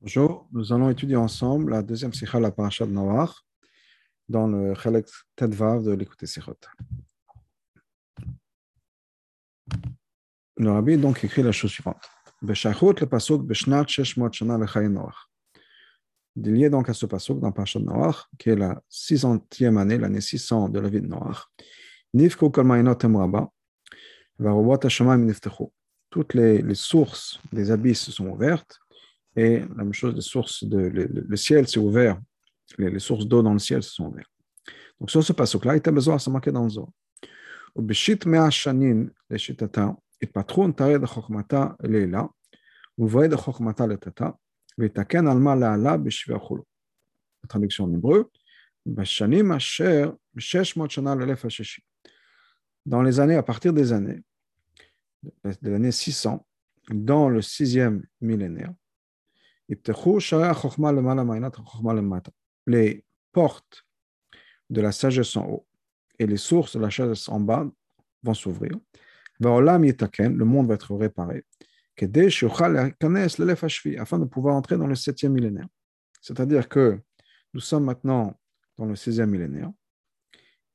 Bonjour, nous allons étudier ensemble la deuxième sikha, la paracha de Noach, dans le Chalek Tedvav de l'écouter Sikhot. Le rabbi donc écrit la chose suivante. Beshachut le pasuk beshnat sheshmot shana lechayin Noach. A donc à ce pasuk dans Parashat Noach, qui est la 600e année, l'année 600 de la vie de Noach. Nifku kol ma'inot emraba, varobot hashamayim niftechu. Toutes les, les sources des abysses sont ouvertes, et la même chose, les sources de, le, le ciel s'est ouvert, les, les sources d'eau dans le ciel se sont ouvertes. Donc sur ce pasuk-là, il était besoin de marqué dans le Zohar. ובשיט מאה שנים לשיטתה, התפתחו נתרי דחוכמתה לילה, ובואי דחוכמתה לטאטה, ויתקן על מה לעלה בשבי החולו. traduction en hébreu, בשנים אשר ב-600 שנה לאלף השישי. Dans les années, à partir des années, de l'année 600, dans le sixième millénaire, les portes de la sagesse en haut et les sources de la sagesse en bas vont s'ouvrir. Le monde va être réparé afin de pouvoir entrer dans le septième millénaire. C'est-à-dire que nous sommes maintenant dans le sixième millénaire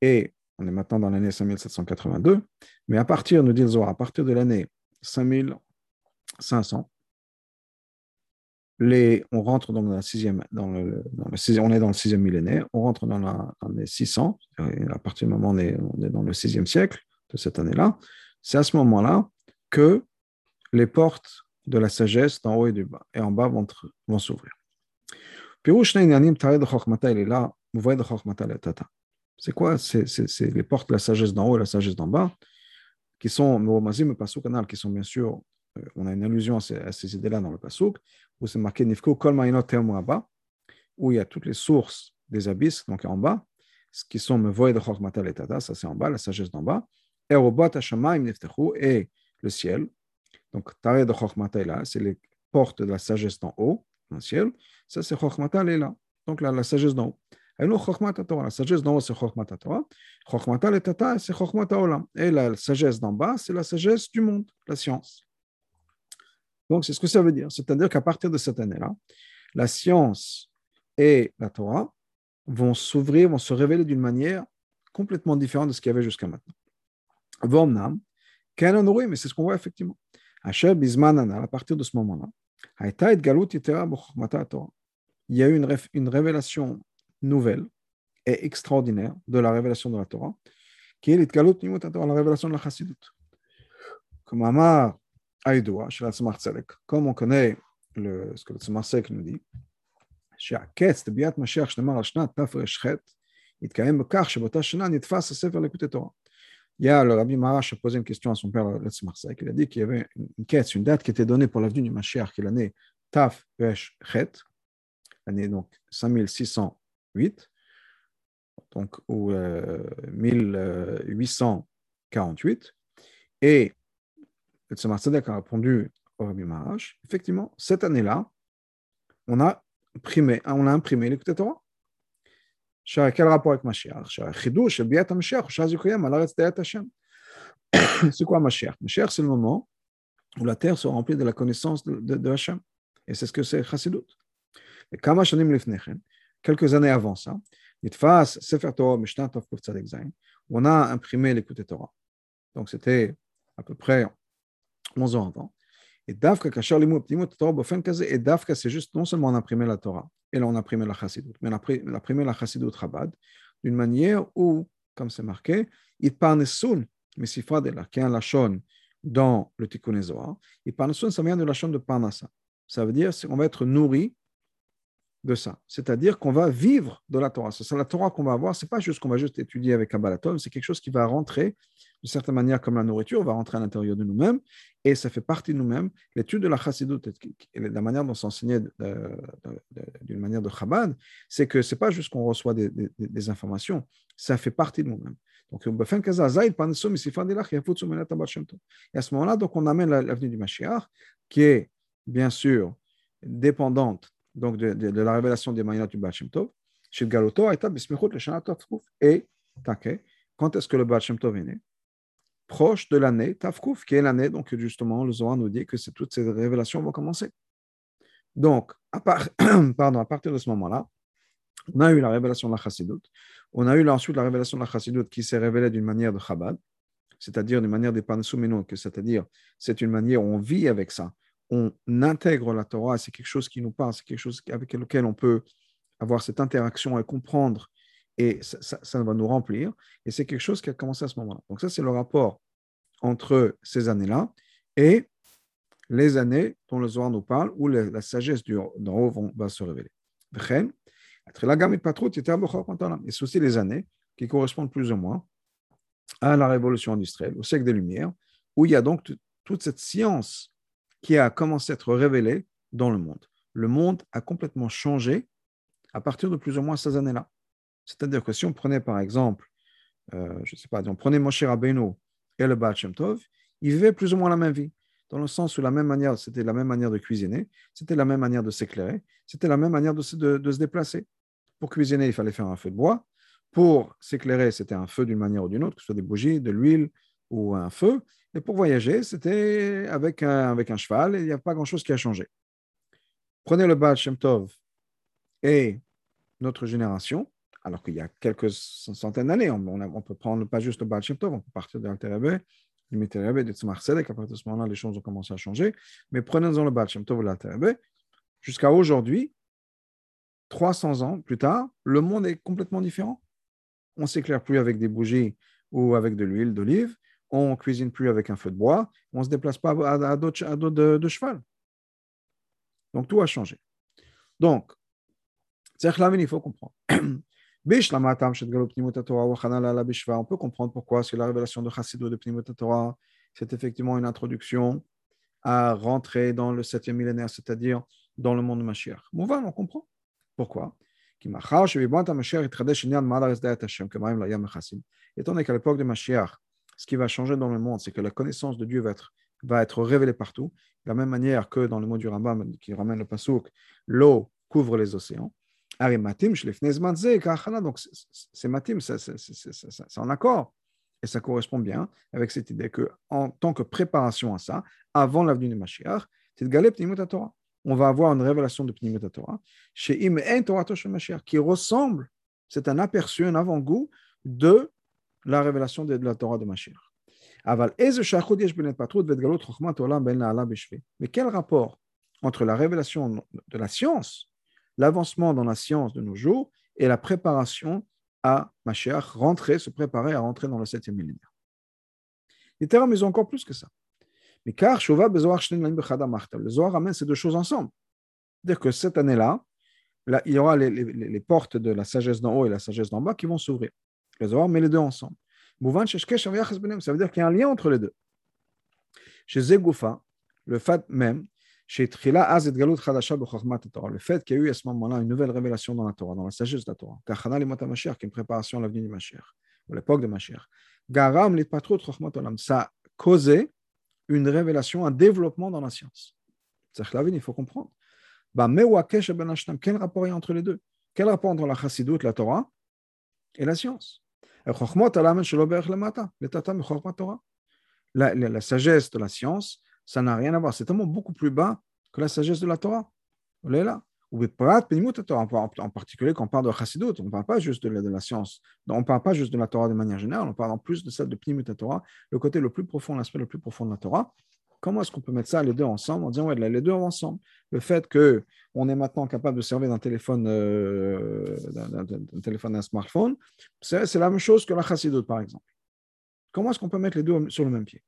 et on est maintenant dans l'année 5782, mais à partir, nous dit à partir de l'année 5500, les, on rentre dans la sixième, dans le, dans sixième, on est dans le sixième millénaire, on rentre dans l'année 600, à partir du moment où on est, dans le sixième siècle de cette année-là, c'est à ce moment-là que les portes de la sagesse d'en haut et du bas et en bas vont, vont s'ouvrir. C'est quoi? C'est les portes de la sagesse d'en haut et la sagesse d'en bas, qui sont, qui sont bien sûr, on a une allusion à ces, ces idées-là dans le Pasuk, où c'est marqué Nifko Kol bas, où il y a toutes les sources des abysses, donc en bas, ce qui sont Mevoy de Chokmata et Tata, ça c'est en bas, la sagesse d'en bas, et Robot Hashamayim Niftechu, et le ciel. Donc, Tare de Chokmata est là, c'est les portes de la sagesse d'en haut, dans le ciel. Ça c'est Chokmata, elle est là. Donc, là, la sagesse d'en haut. La sagesse d'en haut, c'est Chokmata Torah. Chokmata et Tata, c'est Chokmata Olam. Et la sagesse d'en bas, c'est la sagesse du monde, la science. Donc, c'est ce que ça veut dire. C'est-à-dire qu'à partir de cette année-là, la science et la Torah vont s'ouvrir, vont se révéler d'une manière complètement différente de ce qu'il y avait jusqu'à maintenant. Vomnam, oui, mais c'est ce qu'on voit effectivement. Asher Bismanana, à partir de ce moment-là, il y a eu une, une révélation nouvelle et extraordinaire de la révélation de la Torah, qui est la révélation de la Chassidut. Comme Amar Aïdoua, chez la Tzemach Tzedek, comme on connaît le, ce que le Tzemach Tzedek nous dit, שהקץ לביאת משיח שנאמר על שנת תר"ח יתקיים בכך שבאותה שנה נתפס הספר לקוטי תורה. Il y a le Rabbi Marash a posé une question à son père, le Tzemach Tzedek, il a dit qu'il y avait une quête, une date qui était donnée pour l'avenue du Mashiach, qui est l'année Taf Resh Chet, l'année donc 5608, donc ou euh, 1848, et le Tzemach Tzedek a répondu au Rabbi Marash, effectivement, cette année-là, on a imprimé, on a imprimé l'écouté Torah. Quel rapport avec Mashiach? C'est quoi Mashiach? Mashiach, c'est le moment où la terre sera remplie de la connaissance de, de, Hashem. Et c'est ce que c'est Chassidut. Et quelques années avant ça, Sefer Torah on a imprimé l'écouté Torah. Donc c'était à peu près 11 ans avant. Et Dafka, Kachar Bofen Kaze, et Dafka, c'est juste non seulement on a imprimé la Torah, et là on a imprimé la Chassidut, mais on a imprimé la Chassidut Chabad, d'une manière où, comme c'est marqué, il parle Sun, mais si Fadela, qui est un Lachon dans le Tikkun Zohar, il parle Sun, ça vient de Lachon de Parnassa. Ça veut dire qu'on va être nourri de ça. C'est-à-dire qu'on va vivre de la Torah. C'est la Torah qu'on va avoir. C'est pas juste qu'on va juste étudier avec Kabbalatov, c'est quelque chose qui va rentrer de certaine manière comme la nourriture, va rentrer à l'intérieur de nous-mêmes et ça fait partie de nous-mêmes. L'étude de la chassidut et la manière dont s'enseignait d'une manière de Chabad, c'est que c'est pas juste qu'on reçoit des, informations, ça fait partie de nous-mêmes. Donc, et à ce moment-là, donc on amène l'avenue du Mashiach, qui est bien sûr dépendante donc de, la révélation des Mayinot du Baal Shem Tov, Galoto, et quand est-ce que le Baal Shem Tov est né? Proche de l'année Tafkouf, qui est l'année, donc justement, le Zohar nous dit que toutes ces révélations vont commencer. Donc, à partir de ce moment-là, on a eu la révélation de la chassidoute. On a eu ensuite la révélation de la chassidoute qui s'est révélée d'une manière de chabad, c'est-à-dire d'une manière des que c'est-à-dire c'est une manière où on vit avec ça, on intègre la Torah, c'est quelque chose qui nous parle, c'est quelque chose avec lequel on peut avoir cette interaction et comprendre, et ça, va nous remplir. Et c'est quelque chose qui a commencé à ce moment-là. Donc ça, c'est le rapport entre ces années-là et les années dont le Zohar nous parle, où la, sagesse d'en haut va se révéler. Et c'est aussi les années qui correspondent plus ou moins à la révolution industrielle, au siècle des Lumières, où il y a donc toute cette science qui a commencé à être révélée dans le monde. Le monde a complètement changé à partir de plus ou moins ces années-là. C'est-à-dire que si on prenait par exemple, euh, je ne sais pas, on prenait Moshe Rabbeinu et le Baal Tov, ils vivaient plus ou moins la même vie, dans le sens où la même manière, c'était la même manière de cuisiner, c'était la même manière de s'éclairer, c'était la même manière de se, de se déplacer. Pour cuisiner, il fallait faire un feu de bois. Pour s'éclairer, c'était un feu d'une manière ou d'une autre, que ce soit des bougies, de l'huile ou un feu. Et pour voyager, c'était avec un, cheval et il n'y a pas grand-chose qui a changé. Prenez le Baal Shem Tov et notre génération, alors qu'il y a quelques centaines d'années, on, peut prendre pas juste le Baal Shem Tov, on peut partir de l'Alterebe, du Miterebe, du Tzemach Sedek, à partir de ce moment-là, les choses ont commencé à changer. Mais prenons-en le Baal Shem Tov et jusqu'à aujourd'hui, 300 ans plus tard, le monde est complètement différent. On s'éclaire plus avec des bougies ou avec de l'huile d'olive, on cuisine plus avec un feu de bois, on ne se déplace pas à, dos de, cheval. Donc tout a changé. Donc, il faut comprendre. On peut comprendre pourquoi, c'est la révélation de Chassidou de Pnimut Torah, c'est effectivement une introduction à rentrer dans le septième millénaire, c'est-à-dire dans le monde de Mashiach. on comprend. Pourquoi Étant donné qu'à l'époque de Mashiach, ce qui va changer dans le monde, c'est que la connaissance de Dieu va être, révélée partout. De la même manière que dans le mot du Rambam qui ramène le pasouk, l'eau couvre les océans. Donc, c'est matim, c'est en accord. Et ça correspond bien avec cette idée que, en tant que préparation à ça, avant l'avenue de Mashiach, on va avoir une révélation de Pnimut Torah, chez Mashiach, qui ressemble, c'est un aperçu, un avant-goût de la révélation de, la Torah de Mashiach. Mais quel rapport entre la révélation de la science, l'avancement dans la science de nos jours, et la préparation à Mashiach, rentrer, se préparer à rentrer dans le septième millénaire? Les termes, ils ont encore plus que ça. Mais car le Zohar amène ces deux choses ensemble. C'est-à-dire que cette année-là, il y aura les, les, portes de la sagesse d'en haut et la sagesse d'en bas qui vont s'ouvrir. Le Zohar met les deux ensemble. Ça veut dire qu'il y a un lien entre les deux. Chez Zegoufa, le fait même, chez Trila le fait qu'il y a eu à ce moment-là une nouvelle révélation dans la Torah, dans la sagesse de la Torah, qui est une préparation à l'avenir du Mashiach, à l'époque de Mashiach. Garam ça a causé une révélation, un développement dans la science. il faut comprendre. Quel rapport il y a entre les deux? Quel rapport entre la chassidoute, la Torah, et la science? La, sagesse de la science, ça n'a rien à voir. C'est tellement beaucoup plus bas que la sagesse de la Torah. Là. En particulier quand on parle de Chassidut, on ne parle pas juste de la, science, on ne parle pas juste de la Torah de manière générale, on parle en plus de celle de Pnimut Torah, le côté le plus profond, l'aspect le plus profond de la Torah. Comment est-ce qu'on peut mettre ça les deux ensemble en disant ouais, les deux ensemble Le fait qu'on est maintenant capable de servir d'un téléphone, euh, d'un téléphone, smartphone, c'est la même chose que la Chassidut, par exemple. Comment est-ce qu'on peut mettre les deux sur le même pied?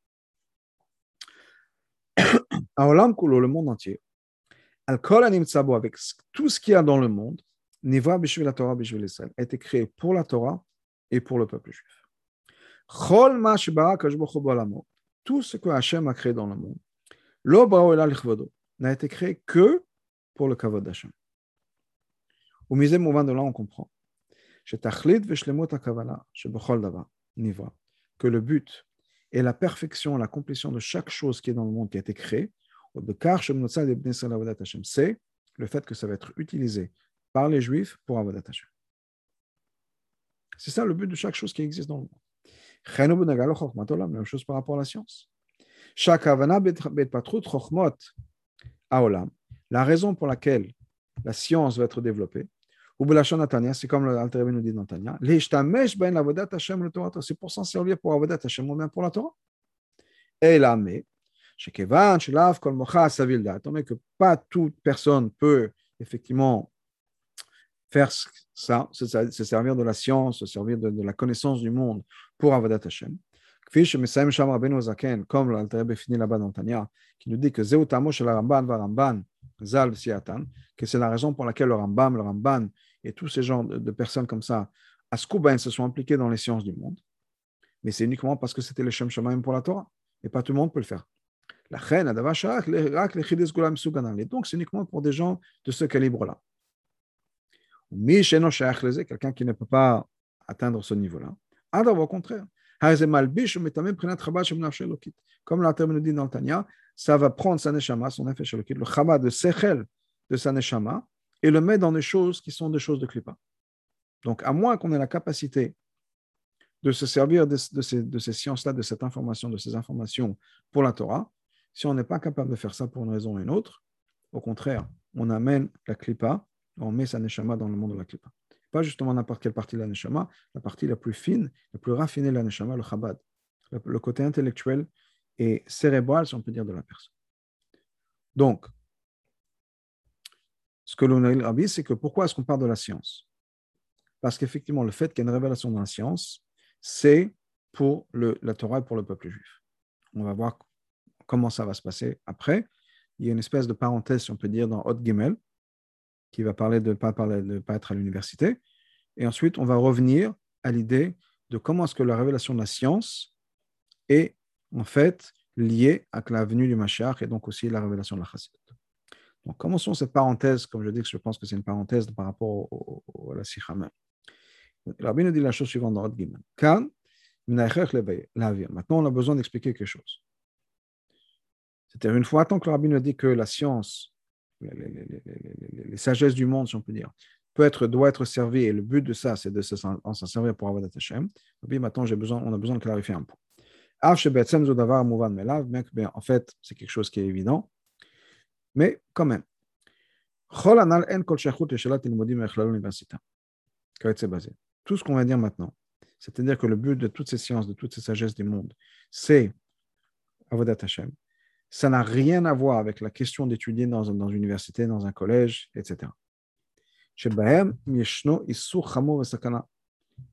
Le monde entier, avec tout ce qu'il y a dans le monde, Nivra la Torah a été créé pour la Torah et pour le peuple juif. Tout ce que Hachem a créé dans le monde, n'a été créé que pour le kavod d'Hachem. Au misé mouvement de là, on comprend que le but et la perfection, la complétion de chaque chose qui est dans le monde qui a été créée, c'est le fait que ça va être utilisé par les Juifs pour Avodat Hashem. C'est ça le but de chaque chose qui existe dans le monde. La même chose par rapport à la science. La raison pour laquelle la science va être développée. C'est comme nous dit dans Tania, c'est pour s'en servir pour Avodat Hashem ou pour la Torah. Et là, mais, que pas toute personne peut effectivement faire ça, se, servir de la science, se servir de, la connaissance du monde pour Avodat Hashem. Comme l'Alter finit là-bas dans Tania, qui nous dit que que c'est la raison pour laquelle le Rambam, le Ramban et tous ces gens de, personnes comme ça, à se sont impliqués dans les sciences du monde. Mais c'est uniquement parce que c'était le Shem Shemaim pour la Torah. Et pas tout le monde peut le faire. La reine, donc c'est uniquement pour des gens de ce calibre-là. Quelqu'un qui ne peut pas atteindre ce niveau-là. Au contraire. Comme la terme nous dit dans le Tanya, ça va prendre sa neshama, son effet le chama de sechel de sa neshama, et le mettre dans des choses qui sont des choses de klipa. Donc, à moins qu'on ait la capacité de se servir de, ces, de ces sciences-là, de cette information, de ces informations pour la Torah, si on n'est pas capable de faire ça pour une raison ou une autre, au contraire, on amène la klipa, on met sa neshama dans le monde de la klipa. Pas justement n'importe quelle partie de la neshama, la partie la plus fine, la plus raffinée de la neshama, le chabad, le côté intellectuel et cérébral, si on peut dire, de la personne. Donc, ce que l'on a dit, c'est que pourquoi est-ce qu'on parle de la science? Parce qu'effectivement, le fait qu'il y ait une révélation dans la science, c'est pour le, la Torah et pour le peuple juif. On va voir comment ça va se passer après. Il y a une espèce de parenthèse, si on peut dire, dans Hot Gimel, qui va parler de ne pas, pas être à l'université. Et ensuite, on va revenir à l'idée de comment est-ce que la révélation de la science est en fait liée à la venue du Mashiach et donc aussi la révélation de la Chassidut. Donc, commençons cette parenthèse, comme je dis que je pense que c'est une parenthèse par rapport à la Sikha même. Le rabbin nous dit la chose suivante dans Hot Gimel. Maintenant, on a besoin d'expliquer quelque chose. C'est-à-dire, une fois tant que le rabbin nous dit que la science, sagesses du monde, si on peut dire, peut être, doit être servie, et le but de ça, c'est de s'en servir pour avoir Hashem, maintenant, j'ai besoin, on a besoin de clarifier un point. En fait, c'est quelque chose qui est évident, mais quand même. Tout ce qu'on va dire maintenant, c'est-à-dire que le but de toutes ces sciences, de toutes ces sagesses du monde, c'est Avodat Hashem. Ça n'a rien à voir avec la question d'étudier dans, une université, dans un collège, etc.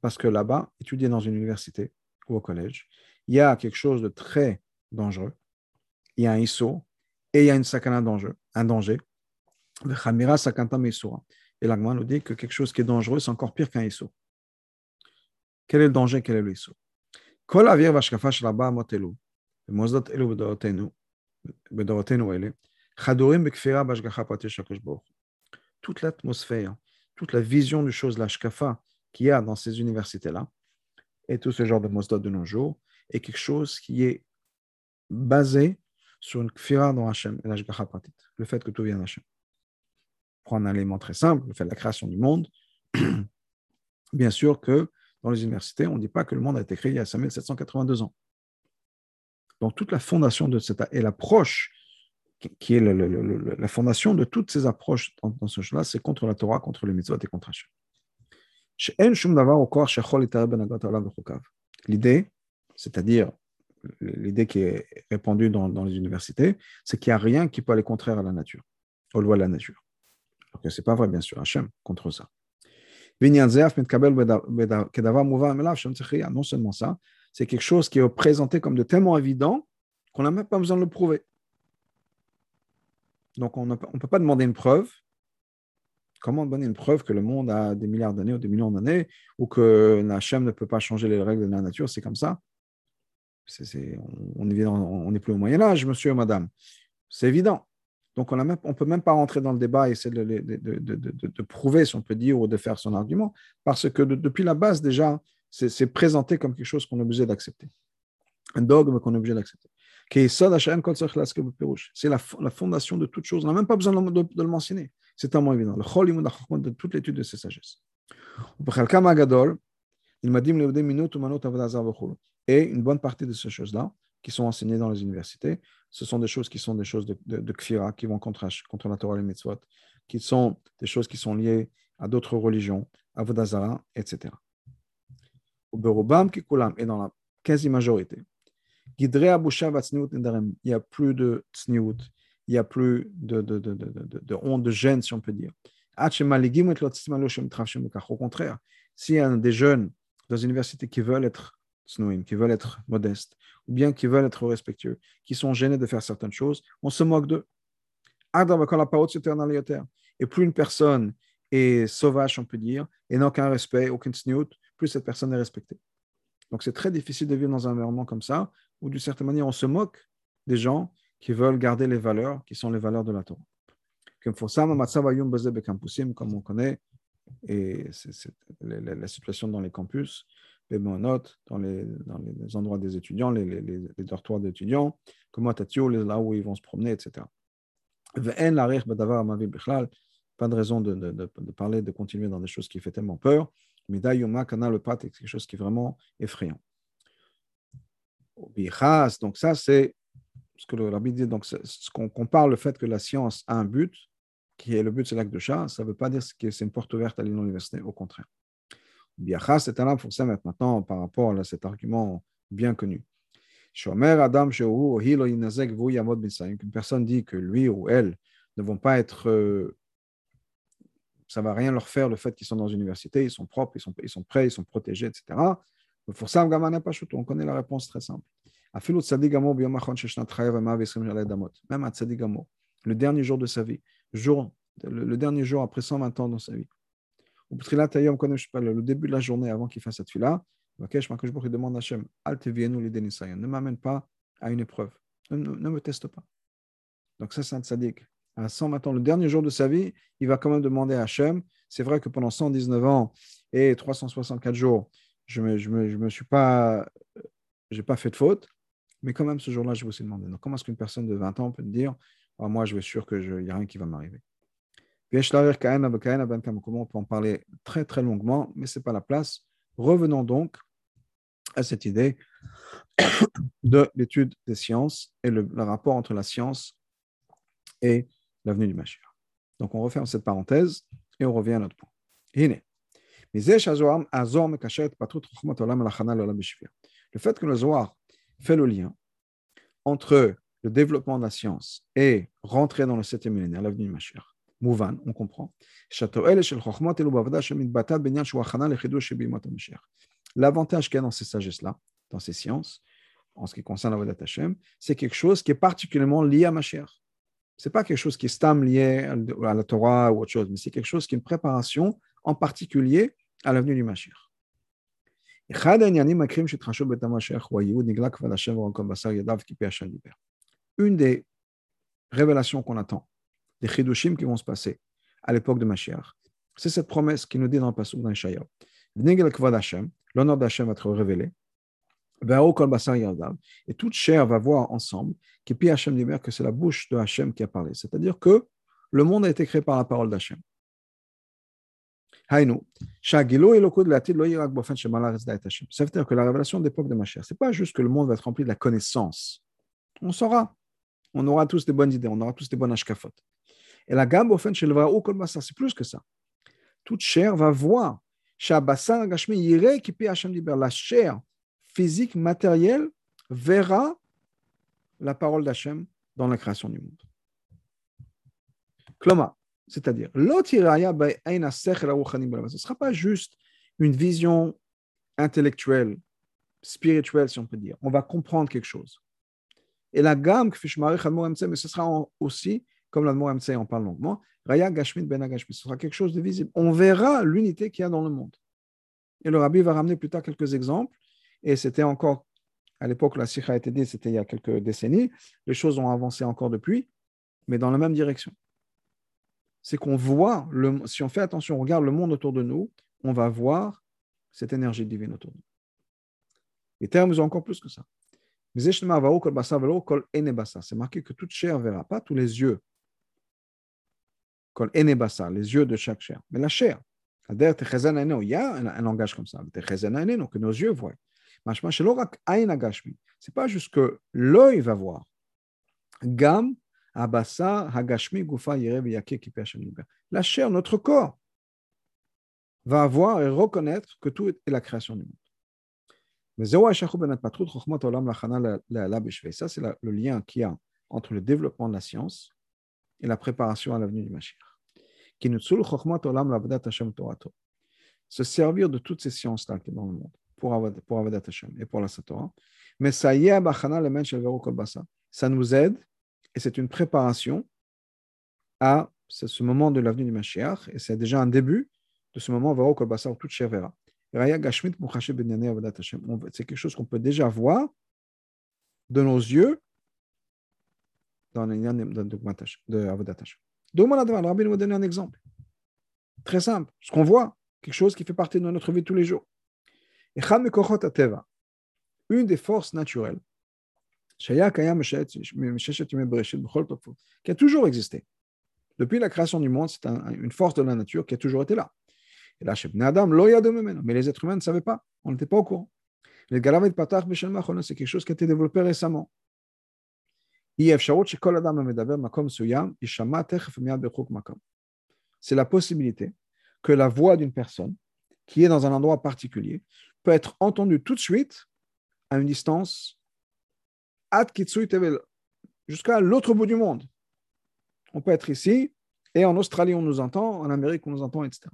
Parce que là-bas, étudier dans une université ou au collège, il y a quelque chose de très dangereux. Il y a un ISO et il y a une sakana danger, un danger. Et l'agma nous dit que quelque chose qui est dangereux, c'est encore pire qu'un ISO. Quel est le danger? Quel est le ISO toute l'atmosphère, toute la vision des choses, l'ashkafa qu'il y a dans ces universités-là, et tout ce genre de mosdot de nos jours, est quelque chose qui est basé sur une kfira dans Hachem l'ashgacha pratit, le fait que tout vient d'Hachem. Prendre un élément très simple, le fait de la création du monde. Bien sûr que dans les universités, on ne dit pas que le monde a été créé il y a 5782 ans. Donc toute la fondation de cette et l'approche qui est la fondation de toutes ces approches dans, ce jeu-là, c'est contre la Torah, contre le mitzvot et contre Hachem. L'idée, c'est-à-dire l'idée qui est répandue dans, les universités, c'est qu'il n'y a rien qui peut aller contraire à la nature, aux lois de la nature. Ce n'est pas vrai, bien sûr, Hachem contre ça. Non seulement ça, c'est quelque chose qui est présenté comme de tellement évident qu'on n'a même pas besoin de le prouver. Donc, on ne peut pas demander une preuve. Comment donner une preuve que le monde a des milliards d'années ou des millions d'années ou que Hachem ne peut pas changer les règles de la nature? C'est comme ça. on n'est plus au Moyen-Âge, monsieur et madame. C'est évident. Donc, on ne peut même pas rentrer dans le débat et essayer de, de, prouver, si on peut dire, ou de faire son argument, parce que depuis la base, déjà, c'est présenté comme quelque chose qu'on est obligé d'accepter. Un dogme qu'on est obligé d'accepter. C'est la, fondation de toute chose. On n'a même pas besoin de, le mentionner. C'est tellement évident. Le chol de toute l'étude de ces sagesses. Et une bonne partie de ces choses-là qui sont enseignées dans les universités. Ce sont des choses qui sont des choses de, de, kfira, qui vont contre, contre la Torah et les mitzvot, qui sont des choses qui sont liées à d'autres religions, à Vodazara, etc. Et dans la quasi-majorité, il n'y a plus de tsniout, il n'y a plus de, de, de, de, honte, de gêne, si on peut dire. Au contraire, s'il y a des jeunes dans une université qui veulent être qui veulent être modestes, ou bien qui veulent être respectueux, qui sont gênés de faire certaines choses, on se moque d'eux. Et plus une personne est sauvage, on peut dire, et n'a aucun respect, aucun sniout, plus cette personne est respectée. Donc c'est très difficile de vivre dans un environnement comme ça, où d'une certaine manière on se moque des gens qui veulent garder les valeurs qui sont les valeurs de la Torah. Comme on connaît, et c'est la, situation dans les campus, les notes, dans les, dans les endroits des étudiants, les, les, les dortoirs d'étudiants, comme là où ils vont se promener, etc. Pas de raison de, de, de, de, parler, de continuer dans des choses qui font tellement peur. Mais Kana, le pat, c'est quelque chose qui est vraiment effrayant. Donc, ça, c'est ce que le rabbi dit. Donc, ce qu'on compare le fait que la science a un but, qui est le but, c'est l'acte de chat, ça ne veut pas dire que c'est une porte ouverte à l'université, au contraire. Biachas, c'est un pour ça maintenant par rapport à cet argument bien connu. Adam Une personne dit que lui ou elle ne vont pas être. Ça ne va rien leur faire le fait qu'ils sont dans une université, ils sont propres, ils sont, ils sont prêts, ils sont protégés, etc. Pour ça, on connaît la réponse très simple. Même à Tzadigamo, le dernier jour de sa vie, jour, le, dernier jour après 120 ans dans sa vie. Le début de la journée avant qu'il fasse cette fille-là, il demande à Hachem, ne m'amène pas à une épreuve, ne, me teste pas. Donc ça, c'est un tzadik. À 120 ans, le dernier jour de sa vie, il va quand même demander à Hachem. C'est vrai que pendant 119 ans et 364 jours, je ne me, suis pas, j'ai pas fait de faute, mais quand même, ce jour-là, je vais aussi demander. Donc, comment est-ce qu'une personne de 20 ans peut dire ah, Moi, je vais sûr qu'il n'y a rien qui va m'arriver on peut en parler très, très longuement, mais ce n'est pas la place. Revenons donc à cette idée de l'étude des sciences et le, rapport entre la science et l'avenue du Mashiach. Donc, on referme cette parenthèse et on revient à notre point. Le fait que le Zohar fait le lien entre le développement de la science et rentrer dans le septième millénaire, l'avenue du Mashiach. Mouvan, on comprend. L'avantage qu'il y a dans ces sagesses-là, dans ces sciences, en ce qui concerne la Vodat Hashem, c'est quelque chose qui est particulièrement lié à Mashiach. Ce n'est pas quelque chose qui est stam lié à la Torah ou autre chose, mais c'est quelque chose qui est une préparation en particulier à l'avenue du Mashiach. Une des révélations qu'on attend, des chidushim qui vont se passer à l'époque de Mashiach, c'est cette promesse qui nous dit dans le passage d'Ishaïa. L'honneur d'Hachem va être révélé. Et toute chair va voir ensemble que c'est la bouche de Hachem qui a parlé. C'est-à-dire que le monde a été créé par la parole d'Hachem. Ça veut dire que la révélation d'époque de Mashiach, ce n'est pas juste que le monde va être rempli de la connaissance. On saura. On aura tous des bonnes idées, on aura tous des bonnes ashkafot. Et la gamme, c'est plus que ça. Toute chair va voir. La chair physique, matérielle, verra la parole d'Hachem dans la création du monde. Kloma, c'est-à-dire, ce ne sera pas juste une vision intellectuelle, spirituelle, si on peut dire. On va comprendre quelque chose. Et la gamme, mais ce sera aussi, comme la MC en parle longuement, Raya Gashmit Ben ce sera quelque chose de visible. On verra l'unité qu'il y a dans le monde. Et le rabbi va ramener plus tard quelques exemples. Et c'était encore, à l'époque, la sikha a été dit, c'était il y a quelques décennies. Les choses ont avancé encore depuis, mais dans la même direction c'est qu'on voit, le, si on fait attention, on regarde le monde autour de nous, on va voir cette énergie divine autour de nous. Les termes ont encore plus que ça. C'est marqué que toute chair verra, pas tous les yeux. Les yeux de chaque chair, mais la chair. Il y a un langage comme ça, que nos yeux voient. C'est pas juste que l'œil va voir. La chair, notre corps, va voir et reconnaître que tout est la création du monde. Mais ça, c'est le lien qu'il y a entre le développement de la science et la préparation à l'avenue du Mashiach. Se servir de toutes ces sciences-là qui sont dans le monde pour Avodat Hashem et pour la Satora. Mais ça y est, ça nous aide et c'est une préparation à ce moment de l'avenue du Mashiach et c'est déjà un début de ce moment Vero Kol Basar, toute verra. C'est quelque chose qu'on peut déjà voir de nos yeux dans les de Avodat Hashem. Le Rabbi nous va donner un exemple. Très simple. Ce qu'on voit, quelque chose qui fait partie de notre vie tous les jours. Une des forces naturelles qui a toujours existé. Depuis la création du monde, c'est une force de la nature qui a toujours été là. Et là, mais les êtres humains ne savaient pas, on n'était pas au courant. C'est quelque chose qui a été développé récemment. C'est la possibilité que la voix d'une personne qui est dans un endroit particulier peut être entendue tout de suite à une distance jusqu'à l'autre bout du monde. On peut être ici et en Australie on nous entend, en Amérique on nous entend, etc.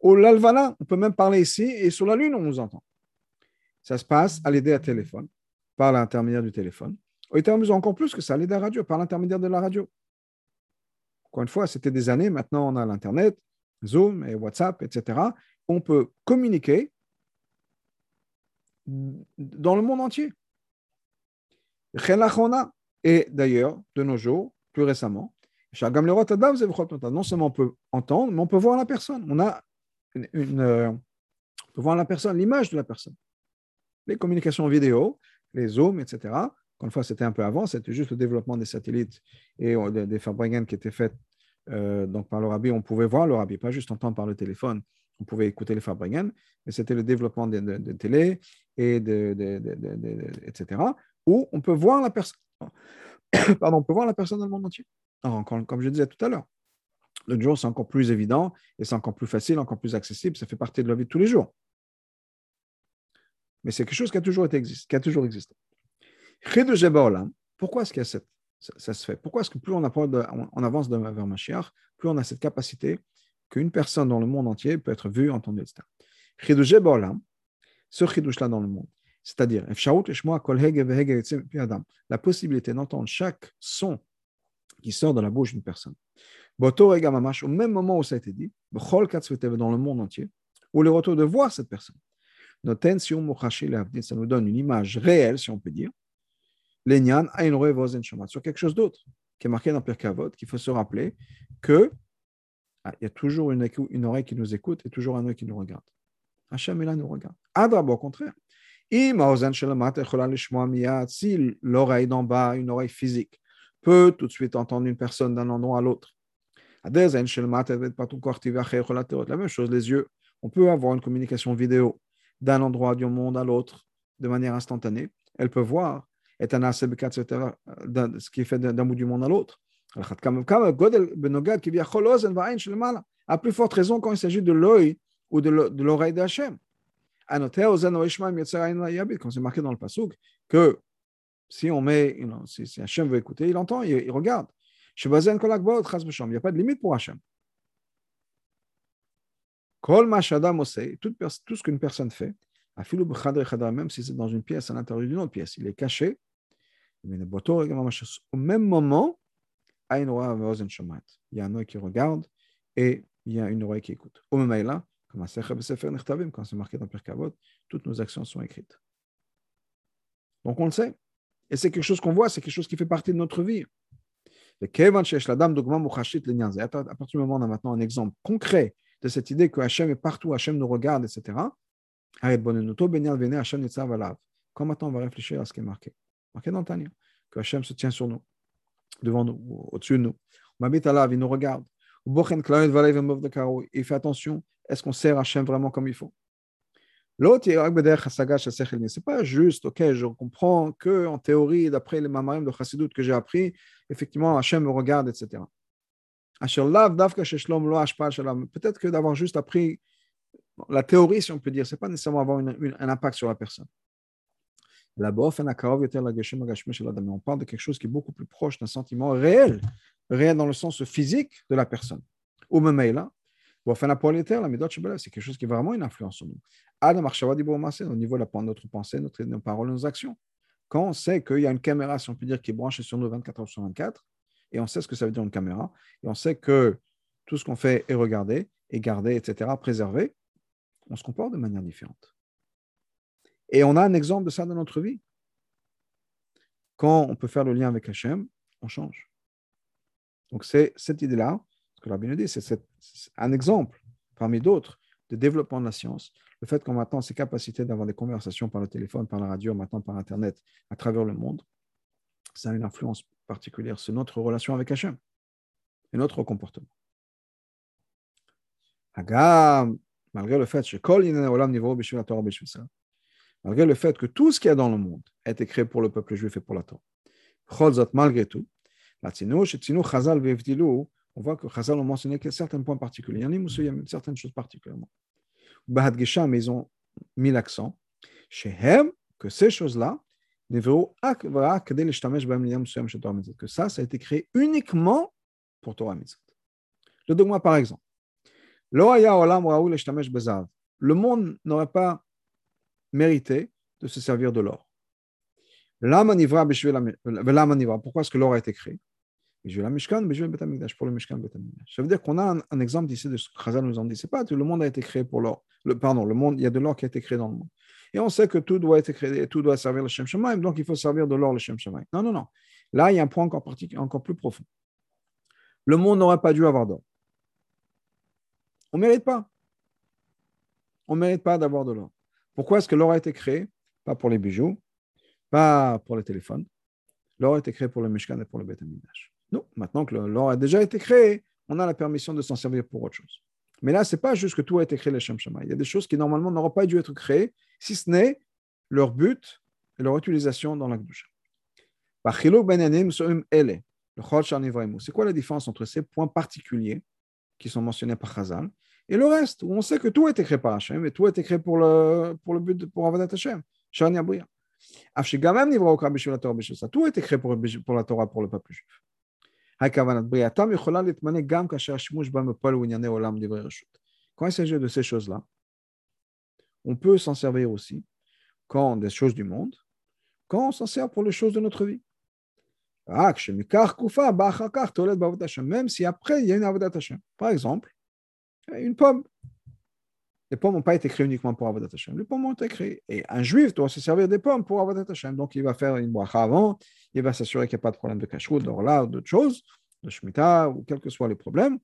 Au Lalvala, on peut même parler ici et sur la Lune on nous entend. Ça se passe à l'aider à téléphone, par l'intermédiaire du téléphone. Au termes encore plus que ça, à l'aider à radio, par l'intermédiaire de la radio. Encore une fois, c'était des années, maintenant on a l'Internet, Zoom et WhatsApp, etc. On peut communiquer dans le monde entier. Et d'ailleurs, de nos jours, plus récemment, non seulement on peut entendre, mais on peut voir la personne. On a une, euh, peut voir la personne, l'image de la personne. Les communications vidéo, les zooms, etc. Encore une fois, c'était un peu avant, c'était juste le développement des satellites et euh, des, des qui étaient faites euh, par le rabbi. On pouvait voir le rabbi, pas juste entendre par le téléphone. On pouvait écouter les Fabringen, mais c'était le développement de, de, télé et de, etc où on peut voir la personne. Pardon, on peut voir la personne dans le monde entier. Alors, comme je disais tout à l'heure, le jour, c'est encore plus évident et c'est encore plus facile, encore plus accessible. Ça fait partie de la vie de tous les jours. Mais c'est quelque chose qui a toujours, été, qui a toujours existé. Pourquoi est-ce que ça, ça, se fait? Pourquoi est-ce que plus on, on avance vers Mashiach, plus on a cette capacité qu'une personne dans le monde entier peut être vue, entendue, etc. Ce chidouche-là dans le monde, c'est-à-dire, la possibilité d'entendre chaque son qui sort de la bouche d'une personne. Au même moment où ça a été dit, dans le monde entier, ou le retour de voir cette personne. Ça nous donne une image réelle, si on peut dire, sur quelque chose d'autre, qui est marqué dans Pirkavot, qu'il faut se rappeler que ah, il y a toujours une, oreille qui nous écoute et toujours un œil qui nous regarde. Hachem est là, nous regarde. Adab, au contraire. Si l'oreille d'en bas, une oreille physique, peut tout de suite entendre une personne d'un endroit à l'autre. La même chose, les yeux. On peut avoir une communication vidéo d'un endroit du monde à l'autre de manière instantanée. Elle peut voir ce qui est fait d'un bout du monde à l'autre. À plus forte raison quand il s'agit de l'œil ou de l'oreille d'Hachem. Quand c'est marqué dans le Passouk que si on met, si, si Hachem veut écouter, il entend, il, il regarde. Il n'y a pas de limite pour Hachem. Tout, tout ce qu'une personne fait, même si c'est dans une pièce à l'intérieur d'une autre pièce, il est caché. Au même moment, il y a un oeil qui regarde et il y a une oreille qui écoute. Au même là, comme quand c'est marqué dans Pirkavot, toutes nos actions sont écrites. Donc on le sait. Et c'est quelque chose qu'on voit, c'est quelque chose qui fait partie de notre vie. À partir du moment où on a maintenant un exemple concret de cette idée que Hachem est partout, Hachem nous regarde, etc. Comme maintenant on va réfléchir à ce qui est marqué. Marqué dans Tania, que Hachem se tient sur nous, devant nous, au-dessus de nous. Il nous regarde. Il fait attention est-ce qu'on sert Hachem vraiment comme il faut? L'autre, c'est pas juste, ok, je comprends que en théorie, d'après les mamarim de Chassidut que j'ai appris, effectivement, Hachem me regarde, etc. Peut-être que d'avoir juste appris la théorie, si on peut dire, c'est pas nécessairement avoir un impact sur la personne. On parle de quelque chose qui est beaucoup plus proche d'un sentiment réel, réel dans le sens physique de la personne. Ou même là, c'est quelque chose qui a vraiment une influence sur nous. Au niveau de notre pensée, notre, nos paroles, nos actions. Quand on sait qu'il y a une caméra, si on peut dire, qui est branchée sur nous 24 heures sur 24, et on sait ce que ça veut dire une caméra, et on sait que tout ce qu'on fait est regardé, est gardé, etc., préservé, on se comporte de manière différente. Et on a un exemple de ça dans notre vie. Quand on peut faire le lien avec Hachem, on change. Donc c'est cette idée-là, ce que Rabbi nous dit, c'est un exemple parmi d'autres de développement de la science. Le fait qu'on maintenant ces capacités d'avoir des conversations par le téléphone, par la radio, maintenant par Internet, à travers le monde, ça a une influence particulière sur notre relation avec Hachem et notre comportement. Agam, malgré le fait malgré le fait que tout ce qu'il y a dans le monde a été créé pour le peuple juif et pour la Torah. Malgré tout, on voit que Chazal a mentionné certains points particuliers. Il y a certaines choses particulièrement. Mais ils ont mis l'accent que ces choses-là, que ça, ça a été créé uniquement pour Torah Mitzvot. Le dogma, par exemple. Le monde n'aurait pas mérité de se servir de l'or. Pourquoi est-ce que l'or a été créé? Pour le Mishkan Ça veut dire qu'on a un, exemple ici de ce que Khazal nous en dit. C'est pas que le monde a été créé pour l'or. Le, pardon, le monde, il y a de l'or qui a été créé dans le monde. Et on sait que tout doit être créé, tout doit servir le Shem Shemaim, donc il faut servir de l'or le Shem Shemaim. Non, non, non. Là, il y a un point encore, encore plus profond. Le monde n'aurait pas dû avoir d'or. On ne mérite pas. On ne mérite pas d'avoir de l'or. Pourquoi est-ce que l'or a été créé? Pas pour les bijoux, pas pour les téléphones. L'or a été créé pour le Mishkan et pour le Beth Non, maintenant que l'or a déjà été créé, on a la permission de s'en servir pour autre chose. Mais là, ce n'est pas juste que tout a été créé les Shem Il y a des choses qui normalement n'auraient pas dû être créées, si ce n'est leur but et leur utilisation dans la Gdusha. C'est quoi la différence entre ces points particuliers qui sont mentionnés par Chazal et le reste, où on sait que tout a été créé par Hachem et tout a été créé pour le, pour le but, pour Avadat Hachem, Shani Abouya. Tout a été créé pour, pour la Torah, pour le peuple juif. Quand il s'agit de ces choses-là, on peut s'en servir aussi quand des choses du monde, quand on s'en sert pour les choses de notre vie. Même si après, il y a une Avodat. Par exemple, une pomme. Les pommes n'ont pas été créées uniquement pour Avodat Hashem. Les pommes ont été créées. Et un juif doit se servir des pommes pour Avodat Hashem. Donc, il va faire une bracha avant, il va s'assurer qu'il n'y a pas de problème de kashrut, d'orla d'autres choses, de shmita, ou quels que soient les problèmes.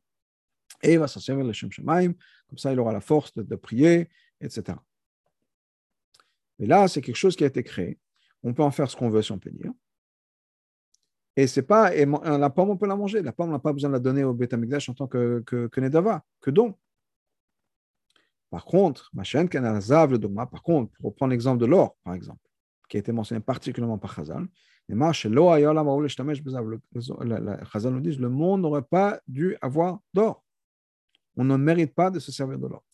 Et il va s'en servir le Shem Shemaim. Comme ça, il aura la force de, prier, etc. Mais là, c'est quelque chose qui a été créé. On peut en faire ce qu'on veut, si on peut dire. Et c'est pas, et la pomme, on peut la manger. La pomme, on n'a pas besoin de la donner au Beth en tant que, que, que Nedava, que don. Par contre, par contre, pour reprendre l'exemple de l'or, par exemple, qui a été mentionné particulièrement par Chazal, Chazal nous dit le monde n'aurait pas dû avoir d'or. On ne mérite pas de se servir de l'or.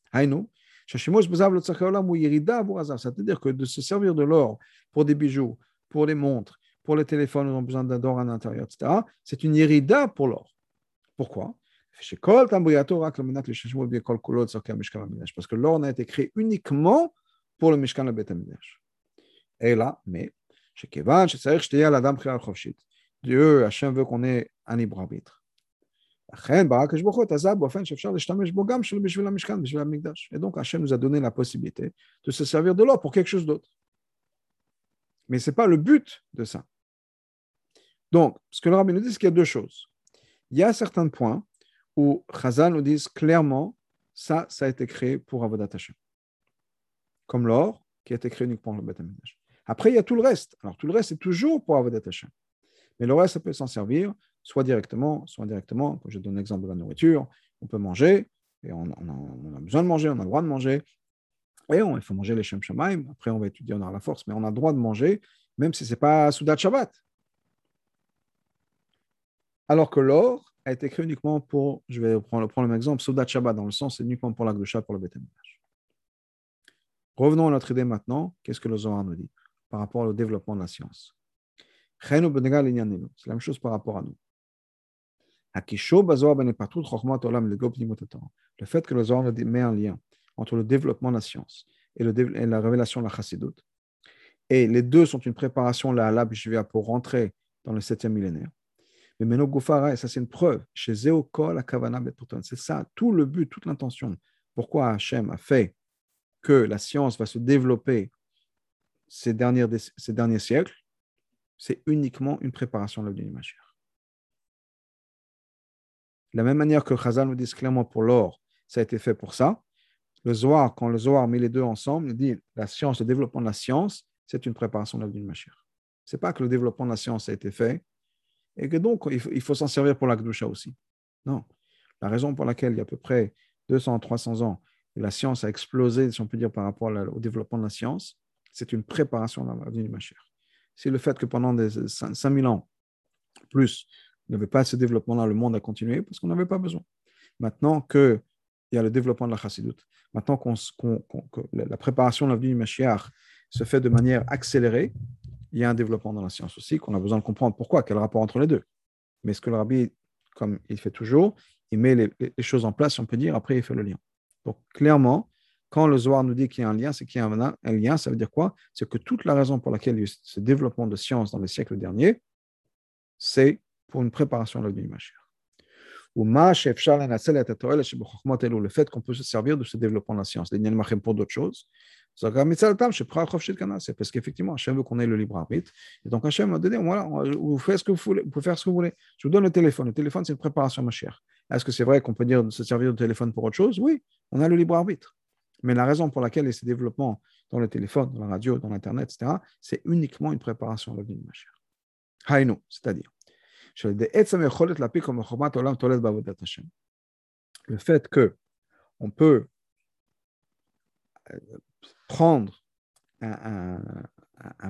C'est-à-dire que de se servir de l'or pour des bijoux, pour des montres, pour les téléphones, ils ont besoin d'or à l'intérieur, etc. C'est une irida pour l'or. Pourquoi? Parce que l'or n'a été créé uniquement pour le Mishkan le Bet Et là, mais, Dieu, Hachem veut qu'on ait un libre arbitre. Et donc Hachem nous a donné la possibilité de se servir de l'or pour quelque chose d'autre. Mais ce n'est pas le but de ça. Donc, ce que le rabbin nous dit, c'est qu'il y a deux choses. Il y a certains points où Chazal nous dit clairement, ça, ça a été créé pour Avodat Hashem. Comme l'or, qui a été créé uniquement pour le Beth Après, il y a tout le reste. Alors, tout le reste, c'est toujours pour Avodat Hashem. Mais le reste, ça peut s'en servir, soit directement, soit indirectement. Je donne l'exemple de la nourriture, on peut manger, et on, a, besoin de manger, on a le droit de manger. Et il faut manger les Shem Shamaim. Après, on va étudier, on a la force, mais on a le droit de manger, même si ce n'est pas Soudat Shabbat. Alors que l'or a été créé uniquement pour, je vais prendre, le même exemple, Soudat Shabbat, dans le sens, c'est uniquement pour la Gdusha, pour le Beth Revenons à notre idée maintenant. Qu'est-ce que le Zohar nous dit par rapport au développement de la science? C'est la même chose par rapport à nous. Le fait que le Zohar met un lien entre le développement de la science et, la révélation de la chassidut, et les deux sont une préparation la pour rentrer dans le septième millénaire. Mais Meno Gufara, ça c'est une preuve, chez Zeokol, c'est ça, tout le but, toute l'intention. Pourquoi Hachem a fait que la science va se développer ces, derniers, siècles, c'est uniquement une préparation de la du la même manière que Chazal nous dit clairement pour l'or, ça a été fait pour ça. Le Zohar, quand le Zohar met les deux ensemble, il dit la science, le développement de la science, c'est une préparation de l'avenir Mashiach. Ce n'est pas que le développement de la science a été fait et que donc il faut, s'en servir pour la Gdusha aussi. Non. La raison pour laquelle il y a à peu près 200, 300 ans, la science a explosé, si on peut dire, par rapport au développement de la science, c'est une préparation de l'avenir du Mashiach. C'est le fait que pendant des 5000 ans, plus, il n'y pas ce développement-là, le monde a continué parce qu'on n'avait pas besoin. Maintenant qu'il y a le développement de la chassidut, maintenant que la préparation de l'avenue du Mashiach se fait de manière accélérée, il y a un développement dans la science aussi qu'on a besoin de comprendre pourquoi, quel rapport entre les deux? Mais ce que le rabbi, comme il fait toujours, il met les, choses en place, on peut dire, après il fait le lien. Donc clairement, quand le Zohar nous dit qu'il y a un lien, c'est qu'il y a un, lien, ça veut dire quoi? C'est que toute la raison pour laquelle il y a eu ce développement de science dans les siècles derniers, c'est pour une préparation de la Mashiach. Ou le fait qu'on peut se servir de ce développement de la science, pour d'autres choses. C'est parce qu'effectivement, Hachem veut qu'on ait le libre arbitre. Et donc Hachem a donné, voilà, vous faites ce que vous voulez, vous pouvez faire ce que vous voulez. Je vous donne le téléphone. Le téléphone, c'est une préparation ma chère. Est-ce que c'est vrai qu'on peut dire de se servir du téléphone pour autre chose? Oui, on a le libre arbitre. Mais la raison pour laquelle il y a ces développements dans le téléphone, dans la radio, dans l'Internet, etc., c'est uniquement une préparation de la vie de Mashiach. Haïno, c'est-à-dire le fait que on peut prendre un,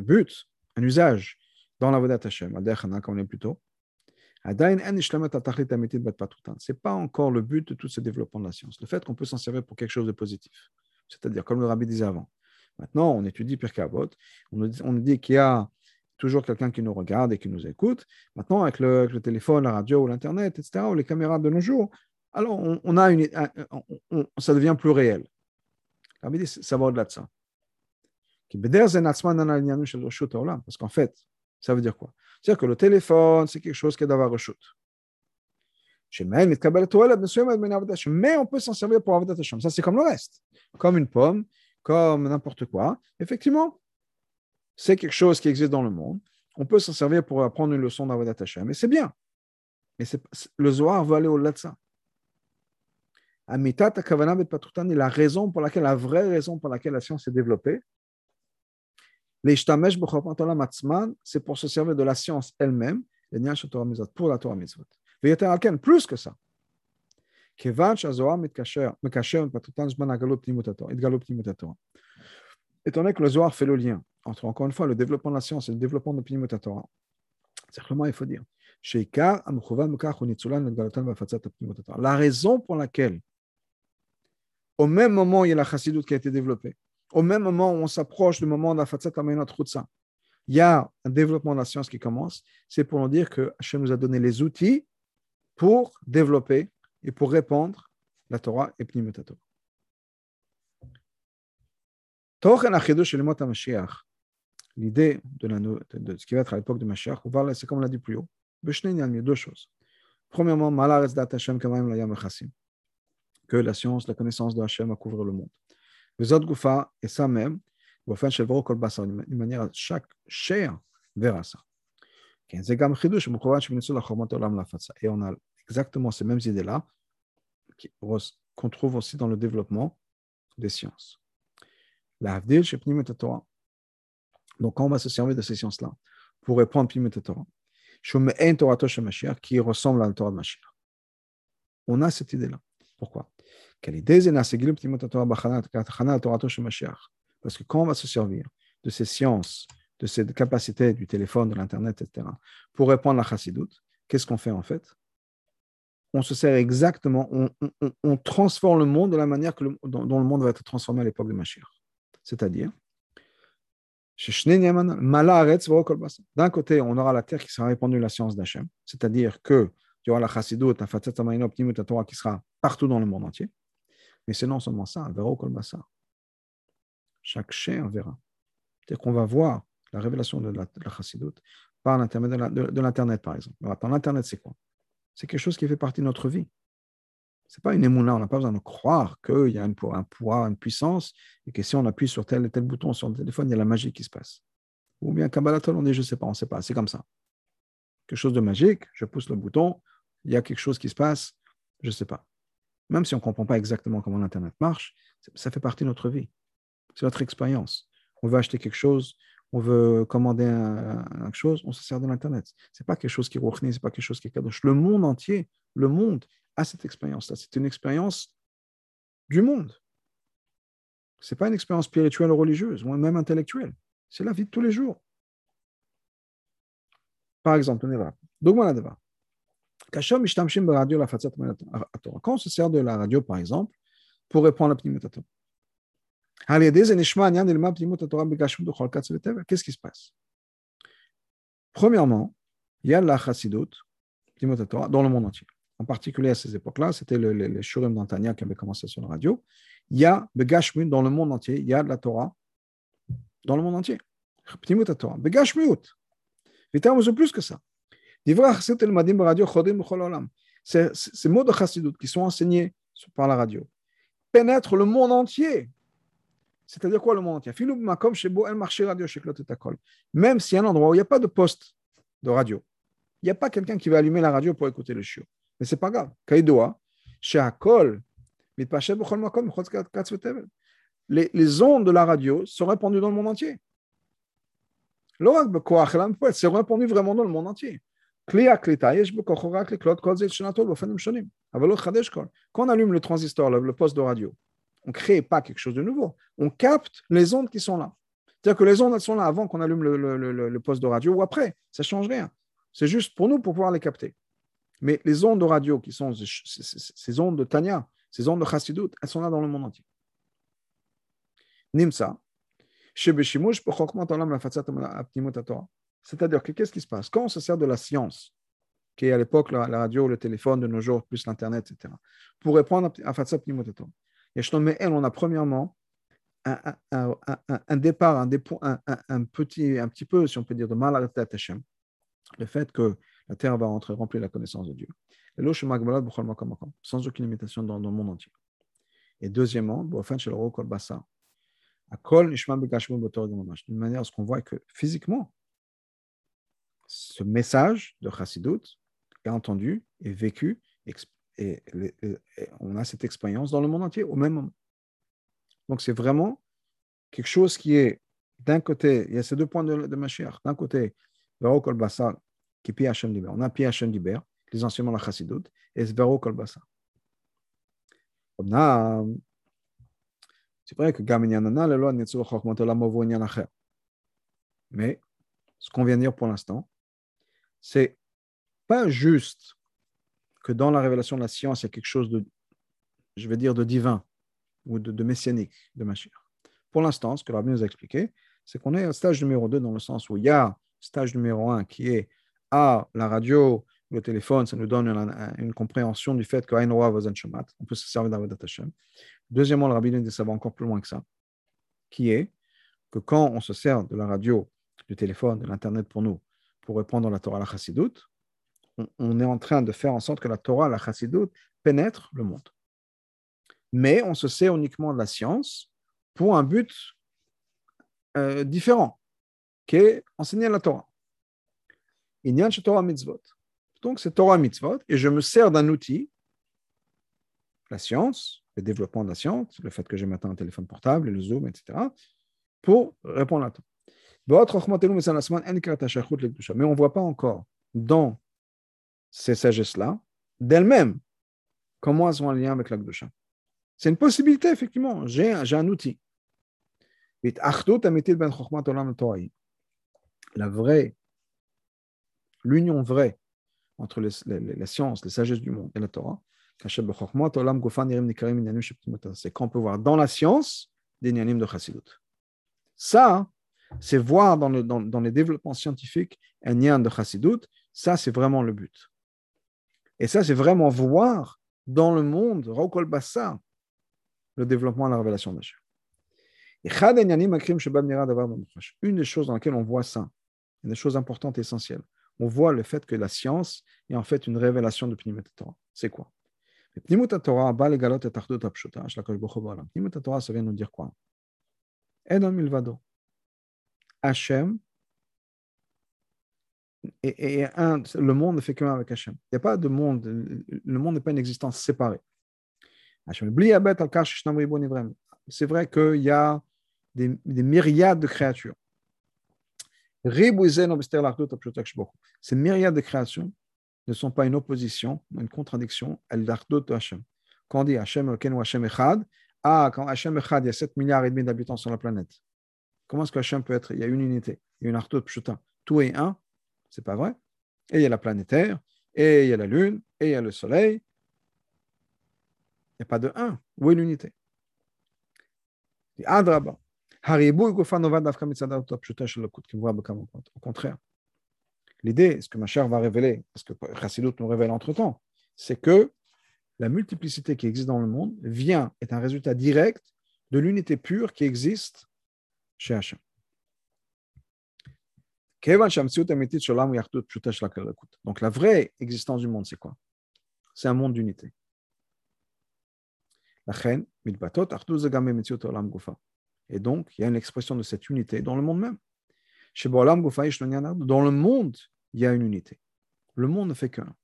but, un usage dans la Vodat Hashem, comme on est plutôt, ce n'est pas encore le but de tout ce développement de la science. Le fait qu'on peut s'en servir pour quelque chose de positif. C'est-à-dire, comme le rabbi disait avant. Maintenant, on étudie Pirkei Avot, on nous dit qu'il y a toujours quelqu'un qui nous regarde et qui nous écoute. Maintenant, avec le, téléphone, la radio ou l'Internet, etc., ou les caméras de nos jours, alors on, a une, ça devient plus réel. Ça va au-delà de ça. Parce qu'en fait, ça veut dire quoi C'est-à-dire que le téléphone, c'est quelque chose qui est d'avoir rechute. Mais on peut s'en servir pour Avodat Hashem. Ça, c'est comme le reste. Comme une pomme, comme n'importe quoi. Effectivement, c'est quelque chose qui existe dans le monde. On peut s'en servir pour apprendre une leçon d'Avodat Hashem, mais c'est bien. Mais le Zohar veut aller au-delà de ça. La raison pour laquelle, la vraie raison pour laquelle la science s'est développée, c'est pour se servir de la science elle-même, pour la Torah Mitzvot. Plus que ça. Étant donné que le Zohar fait le lien entre, encore une fois, le développement de la science et le développement de Pnimut Torah, il faut dire, la raison pour laquelle, au même moment, il y a la chassidut qui a été développée, au même moment où on s'approche du moment de la Fatzat Amenot Chutza, il y a un développement de la science qui commence, c'est pour nous dire que Hachem nous a donné les outils pour développer et pour répandre la Torah et Pnimut Torah. L'idée de, de, ce qui va être à l'époque de Mashiach, c'est comme on l'a dit plus haut. Deux choses. Premièrement, que la science, la connaissance de Hachem va couvrir le monde. Les autres goufa, et ça même, d'une manière, chaque chair verra ça. Et on a exactement ces mêmes idées-là qu'on trouve aussi dans le développement des sciences. Pnimet Torah. Donc, on va se servir de ces sciences-là pour répondre Pnimet Torah, qui ressemble à la Torah de Mashiach. On a cette idée-là. Pourquoi? Parce que quand on va se servir de ces sciences, de cette capacité du téléphone, de l'Internet, etc., pour répondre à la chassidoute, qu'est-ce qu'on fait en fait? On se sert exactement, on, transforme le monde de la manière que dont, le monde va être transformé à l'époque de Mashiach. C'est-à-dire, d'un côté, on aura la terre qui sera répandue la science d'Hachem, c'est-à-dire que tu auras la chassidoute, la fatzat qui sera partout dans le monde entier. Mais c'est non seulement ça, verra kol Chaque chien verra. C'est-à-dire qu'on va voir la révélation de la, chassidoute par l'intermédiaire de l'Internet, par exemple. l'Internet, c'est quoi? C'est quelque chose qui fait partie de notre vie. Ce n'est pas une émouna, on n'a pas besoin de croire qu'il y a un pouvoir, une puissance, et que si on appuie sur tel et tel bouton sur le téléphone, il y a la magie qui se passe. Ou bien Kabbalatol, on dit, je ne sais pas, on ne sait pas, c'est comme ça. Quelque chose de magique, je pousse le bouton, il y a quelque chose qui se passe, je ne sais pas. Même si on ne comprend pas exactement comment l'Internet marche, ça fait partie de notre vie. C'est notre expérience. On veut acheter quelque chose, on veut commander quelque chose, on se sert de l'Internet. Ce n'est pas quelque chose qui est ce n'est pas quelque chose qui est kadosh. Le monde entier, le monde a cette expérience-là. C'est une expérience du monde. Ce n'est pas une expérience spirituelle ou religieuse, ou même intellectuelle. C'est la vie de tous les jours. Par exemple, on est là. Quand on se sert de la radio, par exemple, pour répondre à la Qu'est-ce qui se passe? Premièrement, il y a la chassidoute dans le monde entier. En particulier à ces époques-là, c'était les, les shurim d'Antania qui avaient commencé sur la radio. Il y a Begashmut dans le monde entier, il y a la Torah dans le monde entier. Begashmut. plus que ça. Ces mots de chassidut qui sont enseignés par la radio pénètrent le monde entier. C'est-à-dire quoi le monde entier Même si un endroit où il n'y a pas de poste de radio, il n'y a pas quelqu'un qui va allumer la radio pour écouter le chiot. Mais ce n'est pas grave. Les, les ondes de la radio sont répandues dans le monde entier. C'est répandu vraiment dans le monde entier. Quand on allume le transistor, le poste de radio, on ne crée pas quelque chose de nouveau. On capte les ondes qui sont là. C'est-à-dire que les ondes elles sont là avant qu'on allume le, poste de radio ou après. Ça ne change rien. C'est juste pour nous pour pouvoir les capter. Mais les ondes de radio qui sont ces ondes de Tanya, ces ondes de Chassidut, elles sont là dans le monde entier. Nimsa. C'est-à-dire que qu'est-ce qui se passe? Quand on se sert de la science, qui est à l'époque la, radio, le téléphone, de nos jours, plus l'Internet, etc., pour répondre à Fatsa Pnimotato, on a premièrement un, un, un, un départ, un, petit, un petit peu, si on peut dire, de mal à la Hashem, le fait que la terre va rentrer remplir la connaissance de Dieu. Sans aucune limitation dans, dans le monde entier. Et deuxièmement, d'une manière à ce qu'on voit que physiquement, ce message de Chassidut est entendu, est vécu, et, on a cette expérience dans le monde entier au même moment. Donc c'est vraiment quelque chose qui est, d'un côté, il y a ces deux points de, de Mashiach. D'un côté, qui. On a Pi Hashem Diber, les enseignements de Chassidut, et Vero Kol C'est vrai que Mais ce qu'on vient de dire pour l'instant, c'est pas juste que dans la révélation de la science, il y a quelque chose de, je vais dire, de divin ou de, messianique de Mashiach. Pour l'instant, ce que Rabbi nous a expliqué, c'est qu'on est au stage numéro 2 dans le sens où il y a stage numéro 1 qui est à la radio, le téléphone, ça nous donne une, compréhension du fait Shamat, on peut se servir d'Avodat Hashem. Deuxièmement, le Rabbi nous dit ça va encore plus loin que ça, qui est que quand on se sert de la radio, du téléphone, de l'Internet pour nous, pour répondre à la Torah à la Chassidut, on, est en train de faire en sorte que la Torah, la Chassidut, pénètre le monde. Mais on se sert uniquement de la science pour un but euh, différent, qui est enseigner la Torah. Inyan Torah Mitzvot. Donc c'est Torah Mitzvot, et je me sers d'un outil, la science, le développement de la science, le fait que j'ai maintenant un téléphone portable, le Zoom, etc., pour répondre à la Torah. Mais on ne voit pas encore dans ces sagesses-là, d'elles-mêmes, comment elles ont un lien avec la Gdusha. C'est une possibilité, effectivement. J'ai un outil. La vraie, l'union vraie entre la science, la sagesse du monde et la Torah, c'est qu'on peut voir dans la science des nianim de chassidut. Ça, c'est voir dans, le, dans, les développements scientifiques un nian de chassidut. Ça, c'est vraiment le but. Et ça, c'est vraiment voir dans le monde, le développement et la révélation d'Hachem. Une des choses dans lesquelles on voit ça, une des choses importantes et essentielles, on voit le fait que la science est en fait une révélation de Pnimut Torah. C'est quoi? Pnimut Torah, Torah, ça vient nous dire quoi? Edom Milvado. Hachem, et, le monde ne fait qu'un avec Hachem. Il n'y a pas de monde, le monde n'est pas une existence séparée. C'est vrai qu'il y a des, des myriades de créatures. Ces myriades de créations ne sont pas une opposition, une contradiction. Quand on dit Hachem Hachem Echad, ah, quand Hachem Echad, il y a 7 milliards et demi d'habitants sur la planète. Comment est-ce que Hachem peut être Il y a une unité, il y a une Ardot Pshuta. Tout est un, c'est pas vrai. Et il y a la planète Terre, et il y a la Lune, et il y a le Soleil. Il n'y a pas de un. Où est l'unité? Au contraire, l'idée, ce que ma chère va révéler, parce que Chassidut nous révèle entre-temps, c'est que la multiplicité qui existe dans le monde vient, est un résultat direct de l'unité pure qui existe chez. Donc la vraie existence du monde, c'est quoi? C'est un monde d'unité. Et donc, il y a une expression de cette unité dans le monde même. Dans le monde, il y a une unité. Le monde ne fait qu'un.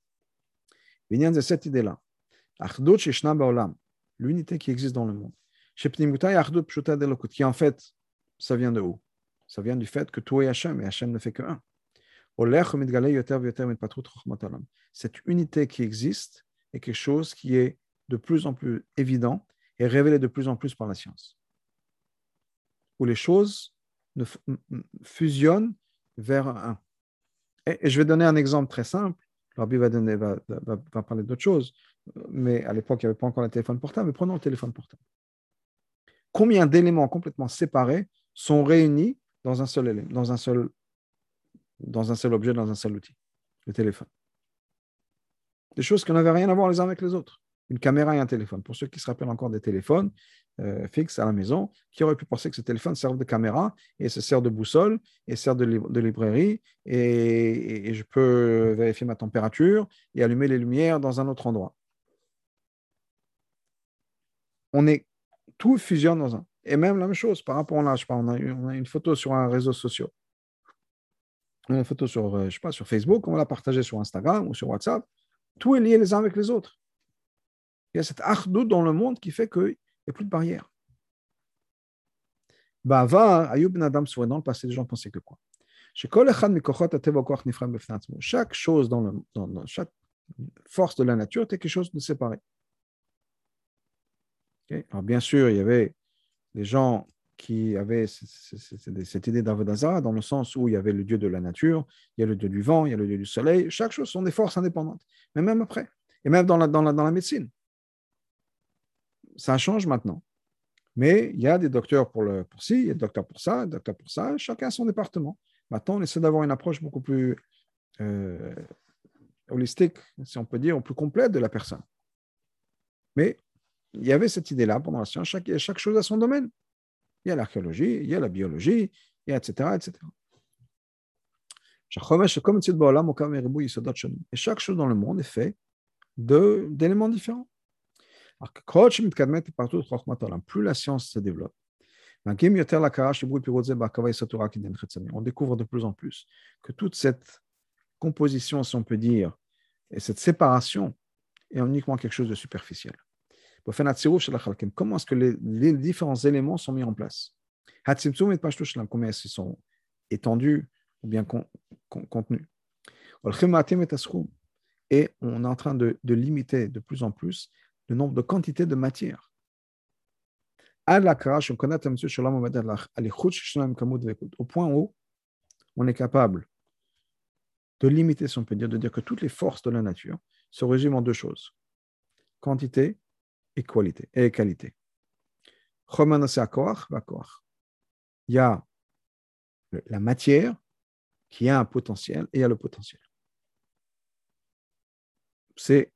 C'est cette idée-là. L'unité qui existe dans le monde. Qui en fait, ça vient de où? Ça vient du fait que tout est Hachem et Hachem ne fait qu'un. Cette unité qui existe est quelque chose qui est de plus en plus évident et révélé de plus en plus par la science où les choses fusionnent vers un. Et, je vais donner un exemple très simple. Rabbi va, va, parler d'autre chose, mais à l'époque, il n'y avait pas encore le téléphone portable. Mais prenons le téléphone portable. Combien d'éléments complètement séparés sont réunis dans un seul dans un seul, dans un seul objet, dans un seul outil, le téléphone. Des choses qui n'avaient rien à voir les uns avec les autres une caméra et un téléphone. Pour ceux qui se rappellent encore des téléphones euh, fixes à la maison, qui auraient pu penser que ce téléphone serve de caméra et se sert de boussole et sert de, de librairie et, je peux vérifier ma température et allumer les lumières dans un autre endroit. On est tout fusionne dans un. Et même la même chose par rapport à, pas, on a, on a une photo sur un réseau social. Une photo sur, euh, je sais pas, sur Facebook, on va la partager sur Instagram ou sur WhatsApp. Tout est lié les uns avec les autres. Il y a cette achdou dans le monde qui fait qu'il n'y a plus de barrière. Bava, Ayub ben Adam, dans le passé, les gens pensaient que quoi? Chaque chose dans, le, chaque force de la nature était quelque chose de séparé. Alors bien sûr, il y avait des gens qui avaient cette idée d'Avodazara dans le sens où il y avait le dieu de la nature, il y a le dieu du vent, il y a le dieu du soleil. Chaque chose sont des forces indépendantes. Mais même après, et même dans la, dans la, dans la médecine ça change maintenant. Mais il y a des docteurs pour, le, pour ci, il y a des docteurs pour ça, des docteurs pour ça, chacun son département. Maintenant, on essaie d'avoir une approche beaucoup plus euh, holistique, si on peut dire, ou plus complète de la personne. Mais il y avait cette idée-là pendant la science, chaque, chose a son domaine. Il y a l'archéologie, il y a la biologie, etc. etc. Et chaque chose dans le monde est fait d'éléments différents. Plus la science se développe, on découvre de plus en plus que toute cette composition, si on peut dire, et cette séparation est uniquement quelque chose de superficiel. Comment est-ce que les, différents éléments sont mis en place Combien ils sont étendus ou bien contenus Et on est en train de limiter de plus en plus le nombre de quantités de matière. au point où on est capable de limiter, si on peut dire, de dire que toutes les forces de la nature se résument en deux choses quantité et qualité. Et qualité. Il y a la matière qui a un potentiel et il y a le potentiel. C'est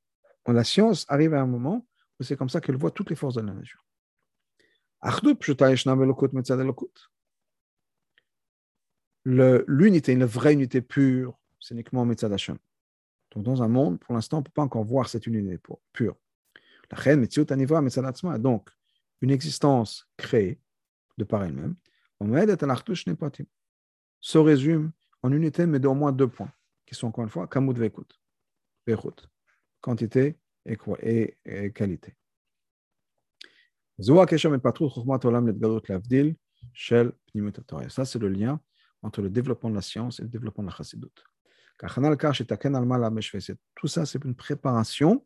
la science arrive à un moment où c'est comme ça qu'elle voit toutes les forces de la nature. L'unité, une vraie unité pure, c'est uniquement Mitzad Hashem. Donc, dans un monde, pour l'instant, on ne peut pas encore voir cette unité pure. Donc une existence créée de par elle-même, se résume en unité, mais d'au moins deux points, qui sont encore une fois quantité et, et, et qualité. Ça, c'est le lien entre le développement de la science et le développement de la chassidut. Tout ça, c'est une préparation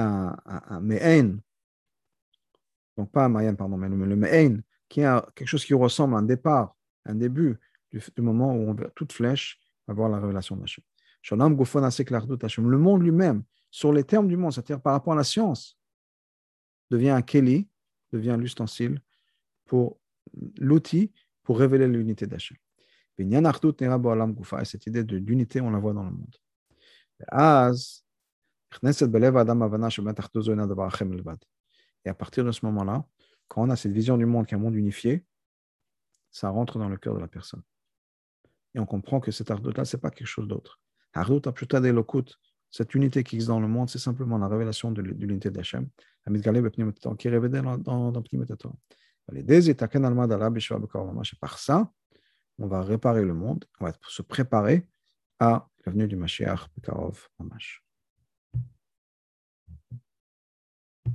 un, un, donc pas un mayan, pardon, mais le, le qui est quelque chose qui ressemble à un départ, un début du, moment où on, toute flèche va voir la révélation d'Hachem. Le monde lui-même, sur les termes du monde, c'est-à-dire par rapport à la science, devient un keli, devient l'ustensile pour l'outil pour révéler l'unité d'Hachem. Et cette idée d'unité, on la voit dans le monde. Et à partir de ce moment-là, quand on a cette vision du monde qui est un monde unifié, ça rentre dans le cœur de la personne. Et on comprend que cet ardut-là, ce n'est pas quelque chose d'autre. Cette unité qui existe dans le monde, c'est simplement la révélation de l'unité d'Hachem, qui est révélée dans, dans, dans Par ça, on va réparer le monde, on va se préparer à l'avenue du Mashiach Bekarov Mamash.